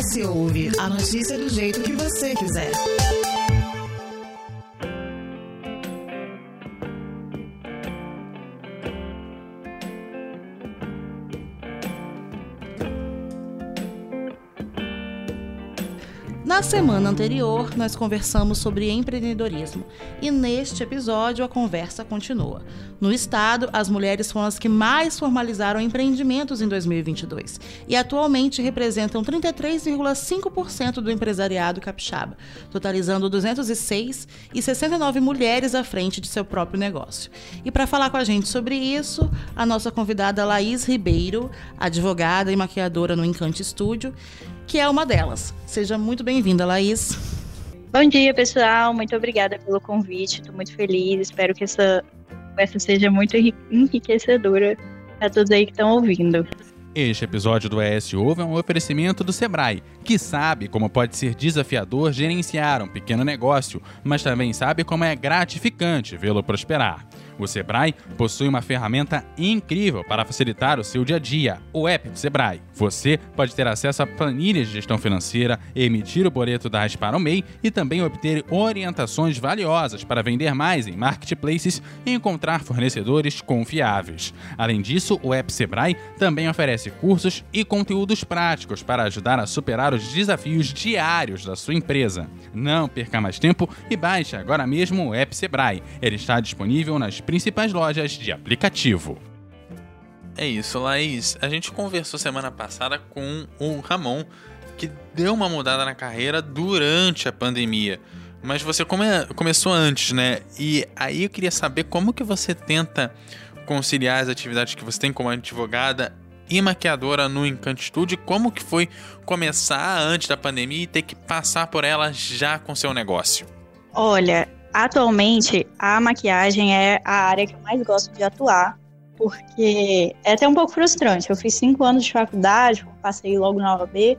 OS Ouve, a notícia do jeito que você quiser. Na semana anterior, nós conversamos sobre empreendedorismo e neste episódio a conversa continua. No estado, as mulheres foram as que mais formalizaram empreendimentos em 2022 e atualmente representam 33,5% do empresariado capixaba, totalizando 206 e 69 mulheres à frente de seu próprio negócio. E para falar com a gente sobre isso, a nossa convidada Laís Ribeiro, advogada e maquiadora no Encante Estúdio, que é uma delas. Seja muito bem-vinda, Laís. Bom dia, pessoal. Muito obrigada pelo convite. Estou muito feliz. Espero que essa conversa seja muito enriquecedora para todos aí que estão ouvindo. Este episódio do ES Ovo é um oferecimento do Sebrae, que sabe como pode ser desafiador gerenciar um pequeno negócio, mas também sabe como é gratificante vê-lo prosperar. O Sebrae possui uma ferramenta incrível para facilitar o seu dia a dia, o app do Sebrae. Você pode ter acesso a planilhas de gestão financeira, emitir o boleto da para o MEI e também obter orientações valiosas para vender mais em marketplaces e encontrar fornecedores confiáveis. Além disso, o app Sebrae também oferece cursos e conteúdos práticos para ajudar a superar os desafios diários da sua empresa. Não perca mais tempo e baixe agora mesmo o app Sebrae. Ele está disponível nas principais lojas de aplicativo. É isso, Laís. A gente conversou semana passada com o Ramon, que deu uma mudada na carreira durante a pandemia. Mas você come começou antes, né? E aí eu queria saber como que você tenta conciliar as atividades que você tem como advogada e maquiadora no Encanto Studio. Como que foi começar antes da pandemia e ter que passar por ela já com seu negócio? Olha, Atualmente, a maquiagem é a área que eu mais gosto de atuar, porque é até um pouco frustrante. Eu fiz cinco anos de faculdade, passei logo na OAB,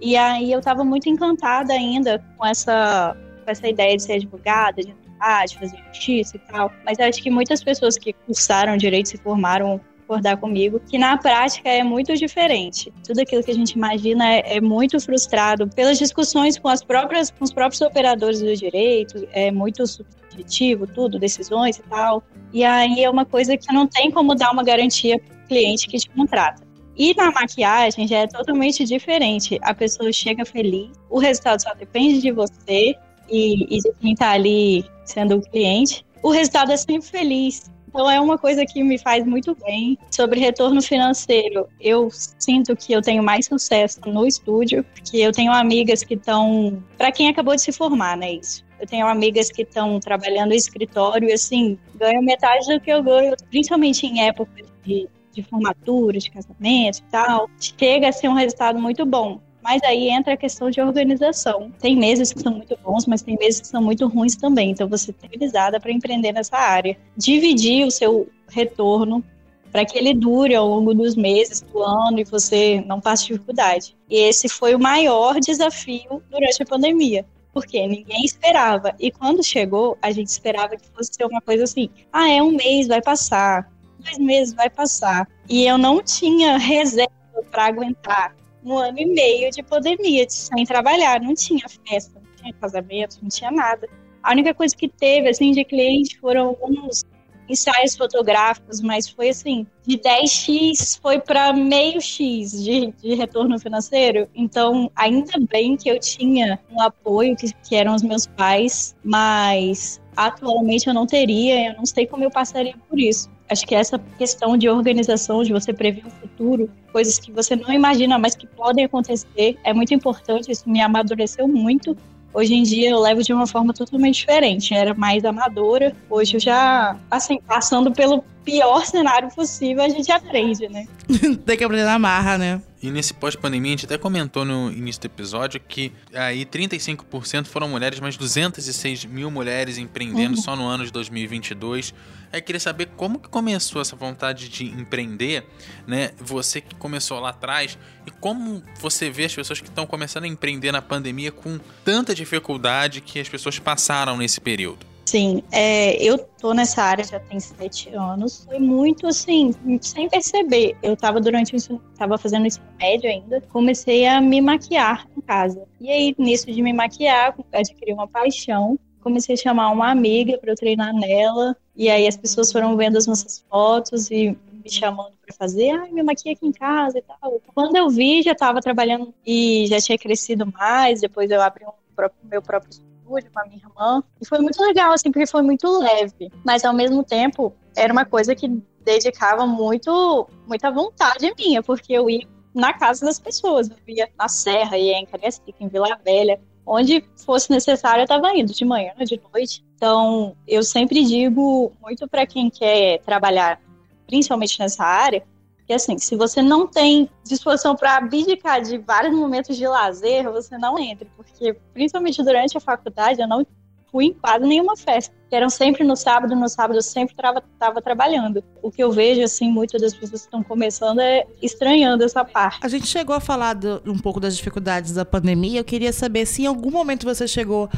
e aí eu estava muito encantada ainda com essa, com essa ideia de ser advogada, de atuar, de fazer justiça e tal. Mas acho que muitas pessoas que cursaram direito se formaram concordar comigo, que na prática é muito diferente. Tudo aquilo que a gente imagina é, é muito frustrado pelas discussões com as próprias, com os próprios operadores do direito, é muito subjetivo, tudo, decisões e tal. E aí é uma coisa que não tem como dar uma garantia para o cliente que te contrata. E na maquiagem já é totalmente diferente. A pessoa chega feliz, o resultado só depende de você e, e de quem está ali sendo o cliente. O resultado é sempre feliz. Então é uma coisa que me faz muito bem. Sobre retorno financeiro, eu sinto que eu tenho mais sucesso no estúdio, porque eu tenho amigas que estão. Para quem acabou de se formar, né? Isso. Eu tenho amigas que estão trabalhando em escritório e, assim, ganham metade do que eu ganho, principalmente em época de, de formatura, de casamento e tal. Chega a ser um resultado muito bom. Mas aí entra a questão de organização. Tem meses que são muito bons, mas tem meses que são muito ruins também. Então você tem avisada para empreender nessa área. Dividir o seu retorno para que ele dure ao longo dos meses, do ano e você não passe dificuldade. E esse foi o maior desafio durante a pandemia. Porque ninguém esperava. E quando chegou, a gente esperava que fosse ser uma coisa assim: ah, é um mês, vai passar. Dois meses, vai passar. E eu não tinha reserva para aguentar um ano e meio de pandemia, sem trabalhar, não tinha festa, não tinha casamento, não tinha nada. A única coisa que teve, assim, de cliente foram alguns ensaios fotográficos, mas foi assim, de 10x foi para meio x de, de, retorno financeiro. Então, ainda bem que eu tinha um apoio, que, que eram os meus pais, mas atualmente eu não teria, eu não sei como eu passaria por isso. Acho que essa questão de organização, de você prever o futuro, coisas que você não imagina, mas que podem acontecer, é muito importante. Isso me amadureceu muito. Hoje em dia eu levo de uma forma totalmente diferente. Eu era mais amadora. Hoje eu já, assim, passando pelo pior cenário possível, a gente aprende, né? Tem que aprender na marra, né? E nesse pós-pandemia, a gente até comentou no início do episódio que aí 35% foram mulheres, mas 206 mil mulheres empreendendo uhum. só no ano de 2022. Aí queria saber como que começou essa vontade de empreender, né? Você que começou lá atrás e como você vê as pessoas que estão começando a empreender na pandemia com tanta dificuldade que as pessoas passaram nesse período Sim, é, eu tô nessa área já tem sete anos. Foi muito assim, sem perceber. Eu tava durante o ensino, tava fazendo ensino médio ainda, comecei a me maquiar em casa. E aí, nisso de me maquiar, adquiri uma paixão. Comecei a chamar uma amiga para eu treinar nela. E aí as pessoas foram vendo as nossas fotos e me chamando para fazer, ai, me maquia aqui em casa e tal. Quando eu vi, já estava trabalhando e já tinha crescido mais. Depois eu abri um próprio, meu próprio com a minha irmã. E foi muito legal, assim, porque foi muito leve. Mas ao mesmo tempo, era uma coisa que dedicava muito, muita vontade minha, porque eu ia na casa das pessoas. Eu ia na Serra, ia em Cariacica, em Vila Velha. Onde fosse necessário, eu estava indo, de manhã, de noite. Então, eu sempre digo muito para quem quer trabalhar, principalmente nessa área, que assim, se você não tem disposição para abdicar de vários momentos de lazer, você não entre, porque principalmente durante a faculdade eu não fui em quase nenhuma festa. Eram sempre no sábado, no sábado eu sempre estava trabalhando. O que eu vejo, assim, muitas das pessoas que estão começando é estranhando essa parte. A gente chegou a falar do, um pouco das dificuldades da pandemia. Eu queria saber se em algum momento você chegou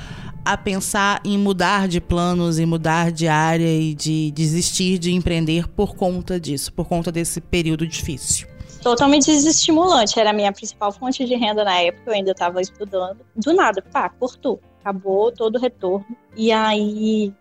a pensar em mudar de planos, em mudar de área e de desistir de empreender por conta disso, por conta desse período difícil? Totalmente desestimulante. Era a minha principal fonte de renda na época, eu ainda estava estudando. Do nada, pá, cortou. Acabou todo o retorno. E aí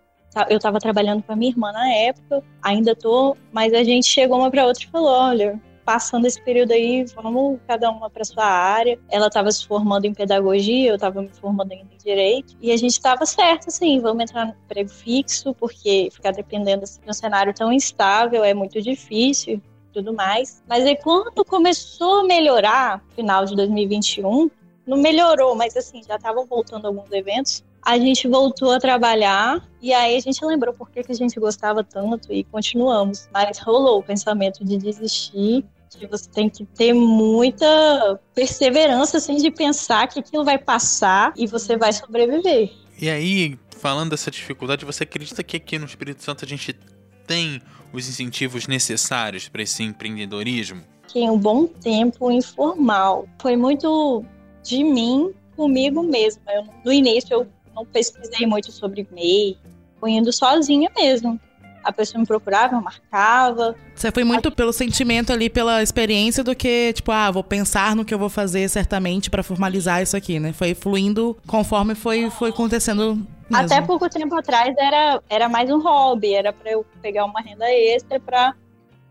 eu estava trabalhando com a minha irmã na época, ainda tô, mas a gente chegou uma para outra e falou: olha, passando esse período aí, vamos cada uma para sua área. Ela estava se formando em pedagogia, eu estava me formando em direito, e a gente estava certo, assim, vamos entrar no emprego fixo, porque ficar dependendo assim, de um cenário tão instável é muito difícil tudo mais. Mas aí quando começou a melhorar, final de 2021, não melhorou, mas assim, já estavam voltando alguns eventos. A gente voltou a trabalhar e aí a gente lembrou por que, que a gente gostava tanto e continuamos. Mas rolou o pensamento de desistir que você tem que ter muita perseverança, assim, de pensar que aquilo vai passar e você vai sobreviver. E aí, falando dessa dificuldade, você acredita que aqui no Espírito Santo a gente tem os incentivos necessários para esse empreendedorismo? Fiquei um bom tempo informal. Foi muito de mim comigo mesma. Eu, no início eu não pesquisei muito sobre MEI, fui indo sozinha mesmo a pessoa me procurava, eu marcava. Você foi muito pelo sentimento ali, pela experiência, do que, tipo, ah, vou pensar no que eu vou fazer certamente para formalizar isso aqui, né? Foi fluindo conforme foi, foi acontecendo. Mesmo. Até pouco tempo atrás era, era mais um hobby, era para eu pegar uma renda extra para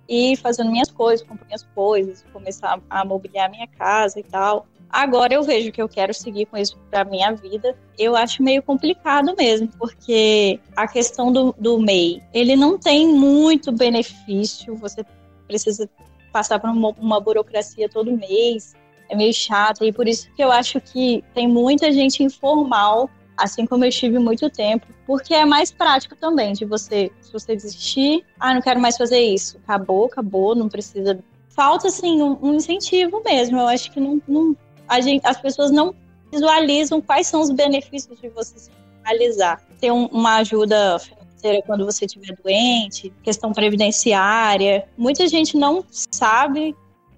ir fazendo minhas coisas, comprar minhas coisas, começar a mobiliar minha casa e tal. Agora eu vejo que eu quero seguir com isso para minha vida. Eu acho meio complicado mesmo, porque a questão do, do MEI, ele não tem muito benefício, você precisa passar por uma, uma burocracia todo mês, é meio chato, e por isso que eu acho que tem muita gente informal, assim como eu estive muito tempo, porque é mais prático também de você, se você desistir, ah, não quero mais fazer isso, acabou, acabou, não precisa. Falta, assim, um, um incentivo mesmo. Eu acho que não, não, gente, as pessoas não visualizam quais são os benefícios de você se realizar. Ter um, uma ajuda financeira quando você estiver doente, questão previdenciária. Muita gente não sabe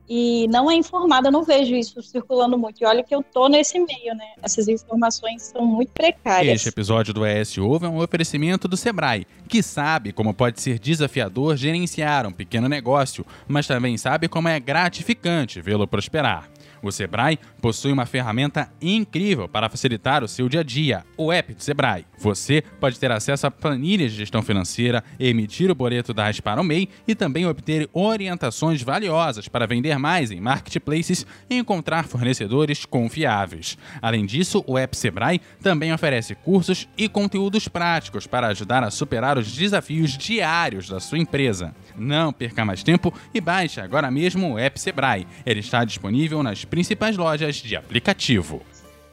e não é informada, não vejo isso circulando muito. E olha que eu tô nesse meio, né? Essas informações são muito precárias. Este episódio do ES Ovo é um oferecimento do Sebrae, que sabe como pode ser desafiador gerenciar um pequeno negócio, mas também sabe como é gratificante vê-lo prosperar. O Sebrae possui uma ferramenta incrível para facilitar o seu dia a dia, o app do Sebrae. Você pode ter acesso a planilhas de gestão financeira, emitir o boleto da para o MEI e também obter orientações valiosas para vender mais em marketplaces e encontrar fornecedores confiáveis. Além disso, o app Sebrae também oferece cursos e conteúdos práticos para ajudar a superar os desafios diários da sua empresa. Não perca mais tempo e baixe agora mesmo o app Sebrae. Ele está disponível nas principais lojas de aplicativo.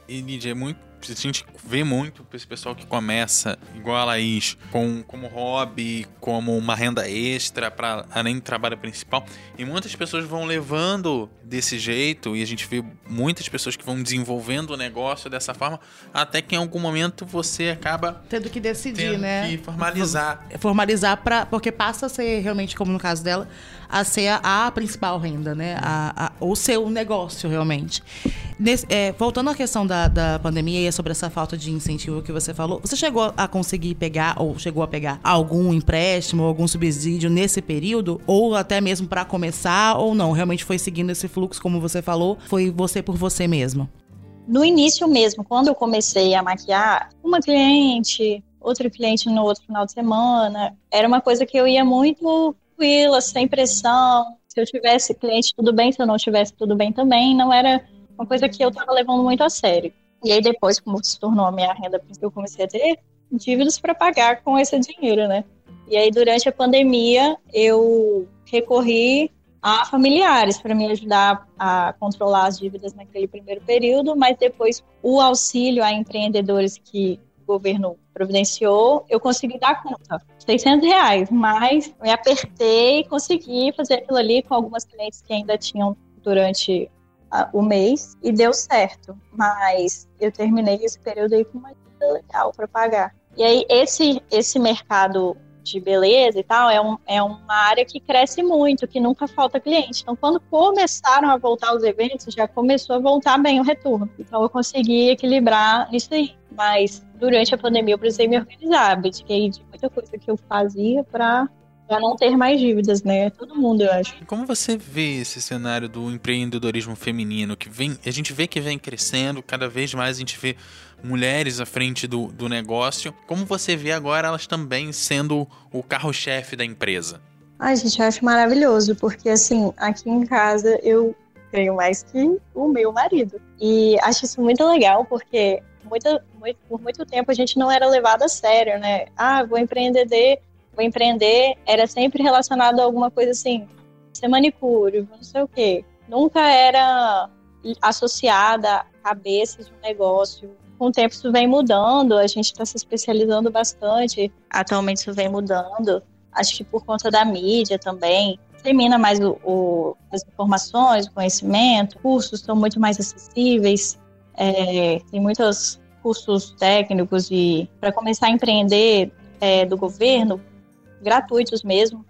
E, é muito a gente vê muito esse pessoal que começa, igual a Laís, com, como hobby, como uma renda extra, para além do trabalho principal. E muitas pessoas vão levando desse jeito, e a gente vê muitas pessoas que vão desenvolvendo o negócio dessa forma, até que em algum momento você acaba tendo que decidir, tendo né? Que formalizar. Formalizar para porque passa a ser realmente, como no caso dela, a ser a, a principal renda, né? A, a, o seu negócio realmente. Nesse, é, voltando à questão da, da pandemia e sobre essa falta de incentivo que você falou, você chegou a conseguir pegar ou chegou a pegar algum empréstimo, algum subsídio nesse período? Ou até mesmo para começar, ou não? Realmente foi seguindo esse fluxo, como você falou, foi você por você mesmo? No início mesmo, quando eu comecei a maquiar, uma cliente, outro cliente no outro final de semana, era uma coisa que eu ia muito tranquila, sem pressão. Se eu tivesse cliente, tudo bem. Se eu não tivesse, tudo bem também. Não era uma coisa que eu estava levando muito a sério. E aí depois, como se tornou a minha renda eu comecei a ter dívidas para pagar com esse dinheiro, né? E aí durante a pandemia eu recorri a familiares para me ajudar a controlar as dívidas naquele primeiro período, mas depois o auxílio a empreendedores que o governo providenciou, eu consegui dar conta. 600 reais, mas me apertei e consegui fazer aquilo ali com algumas clientes que ainda tinham durante o mês e deu certo. Mas eu terminei esse período aí com uma dívida legal para pagar. E aí esse esse mercado de beleza e tal é, um, é uma área que cresce muito, que nunca falta cliente. Então, quando começaram a voltar os eventos, já começou a voltar bem o retorno. Então, eu consegui equilibrar isso aí. Mas durante a pandemia eu precisei me organizar, abdiquei de muita coisa que eu fazia para para não ter mais dívidas, né? Todo mundo, eu acho. Como você vê esse cenário do empreendedorismo feminino que vem, a gente vê que vem crescendo, cada vez mais a gente vê mulheres à frente do, do negócio. Como você vê agora elas também sendo o carro-chefe da empresa? Ai, gente, eu acho maravilhoso, porque assim, aqui em casa eu tenho mais que o meu marido. E acho isso muito legal, porque muito, muito, por muito tempo a gente não era levado a sério, né? Ah, vou empreender, vou empreender, era sempre relacionado a alguma coisa assim, ser manicure, não sei o quê. Nunca era associada a cabeça de um negócio. Com o tempo isso vem mudando, a gente está se especializando bastante. Atualmente isso vem mudando. Acho que por conta da mídia também. Termina mais o, o, as informações, o conhecimento, cursos são muito mais acessíveis. É, tem muitos cursos técnicos e para começar a empreender é, do governo, gratuitos mesmo.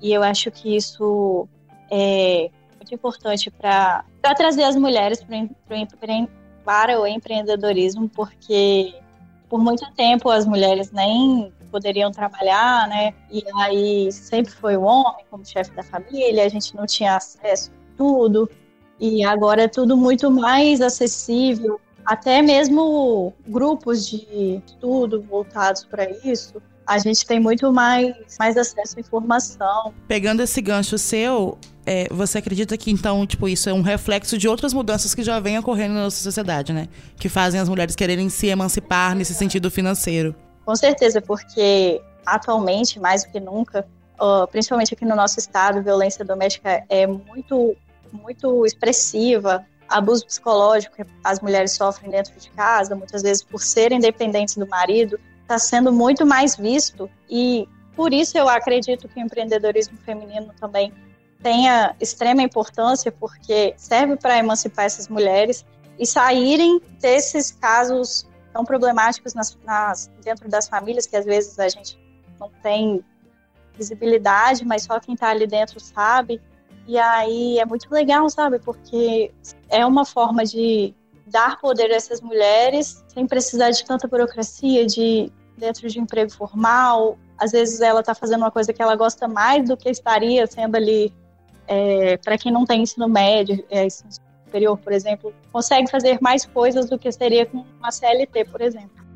E eu acho que isso é muito importante para trazer as mulheres para o empreendedorismo, porque por muito tempo as mulheres nem poderiam trabalhar, né? E aí sempre foi o homem como chefe da família, a gente não tinha acesso a tudo. E agora é tudo muito mais acessível, até mesmo grupos de estudo voltados para isso a gente tem muito mais, mais acesso à informação. Pegando esse gancho seu, é, você acredita que então, tipo, isso é um reflexo de outras mudanças que já vêm ocorrendo na nossa sociedade, né? Que fazem as mulheres quererem se emancipar nesse sentido financeiro? Com certeza, porque atualmente, mais do que nunca, uh, principalmente aqui no nosso estado, violência doméstica é muito, muito expressiva. Abuso psicológico que as mulheres sofrem dentro de casa, muitas vezes por serem dependentes do marido, está sendo muito mais visto e por isso eu acredito que o empreendedorismo feminino também tenha extrema importância, porque serve para emancipar essas mulheres e saírem desses casos tão problemáticos nas, nas, dentro das famílias, que às vezes a gente não tem visibilidade, mas só quem está ali dentro sabe. E aí é muito legal, sabe? Porque é uma forma de dar poder a essas mulheres sem precisar de tanta burocracia, de dentro de emprego formal. Às vezes ela está fazendo uma coisa que ela gosta mais do que estaria sendo ali é, para quem não tem ensino médio, é, ensino superior, por exemplo, consegue fazer mais coisas do que seria com uma CLT, por exemplo.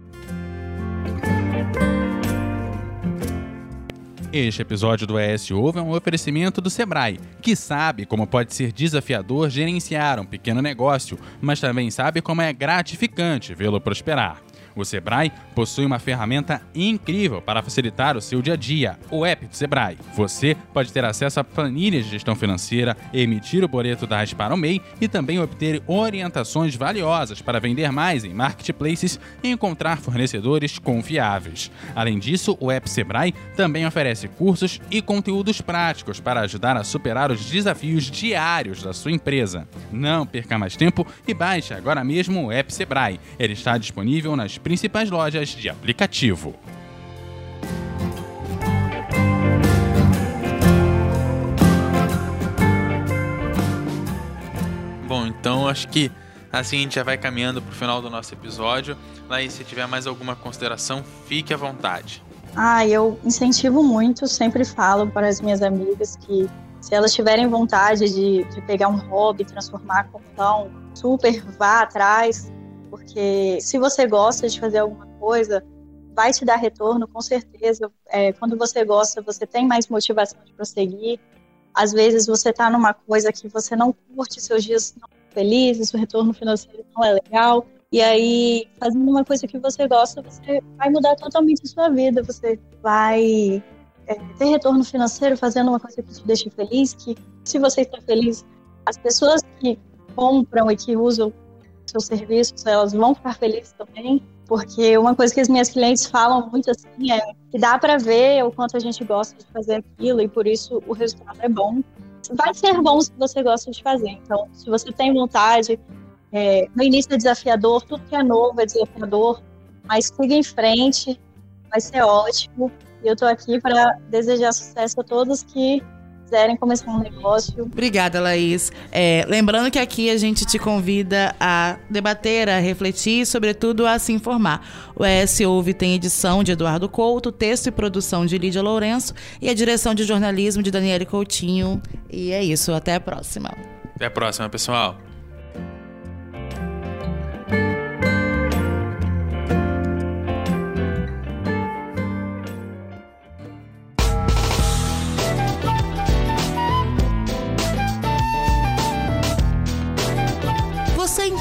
Este episódio do ES Ovo é um oferecimento do Sebrae, que sabe como pode ser desafiador gerenciar um pequeno negócio, mas também sabe como é gratificante vê-lo prosperar. O Sebrae possui uma ferramenta incrível para facilitar o seu dia a dia, o app do Sebrae. Você pode ter acesso a planilhas de gestão financeira, emitir o boleto da para o MEI e também obter orientações valiosas para vender mais em marketplaces e encontrar fornecedores confiáveis. Além disso, o app Sebrae também oferece cursos e conteúdos práticos para ajudar a superar os desafios diários da sua empresa. Não perca mais tempo e baixe agora mesmo o app Sebrae. Ele está disponível nas principais lojas de aplicativo. Bom, então acho que Assim a gente já vai caminhando pro final do nosso episódio. Laís, se tiver mais alguma consideração, fique à vontade. Ah, eu incentivo muito, sempre falo para as minhas amigas que se elas tiverem vontade de, de pegar um hobby, transformar como super, vá atrás, porque se você gosta de fazer alguma coisa, vai te dar retorno, com certeza. É, quando você gosta, você tem mais motivação de prosseguir. Às vezes você está numa coisa que você não curte, seus dias não são felizes, o retorno financeiro não é legal. E aí, fazendo uma coisa que você gosta, você vai mudar totalmente a sua vida. Você vai é, ter retorno financeiro fazendo uma coisa que te deixe feliz, que se você está feliz, as pessoas que compram e que usam seus serviços, elas vão ficar felizes também, porque uma coisa que as minhas clientes falam muito assim é que dá para ver o quanto a gente gosta de fazer aquilo e por isso o resultado é bom. Vai ser bom se você gosta de fazer. Então, se você tem vontade, é, no início é desafiador, tudo que é novo é desafiador, mas siga em frente, vai ser ótimo. E eu estou aqui para desejar sucesso a todos que quiserem começar um negócio. Obrigada, Laís. É, lembrando que aqui a gente te convida a debater, a refletir e, sobretudo, a se informar. O ES Ouve tem edição de Eduardo Couto, texto e produção de Lídia Lourenço e a direção de jornalismo de Daniele Coutinho. E é isso, até a próxima. Até a próxima, pessoal.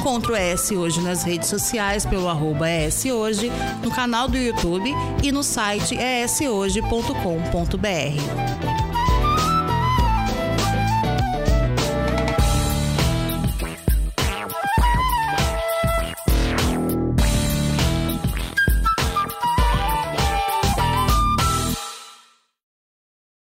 Você encontra o ES Hoje nas redes sociais pelo arroba ES Hoje, no canal do YouTube e no site eshoje.com.br.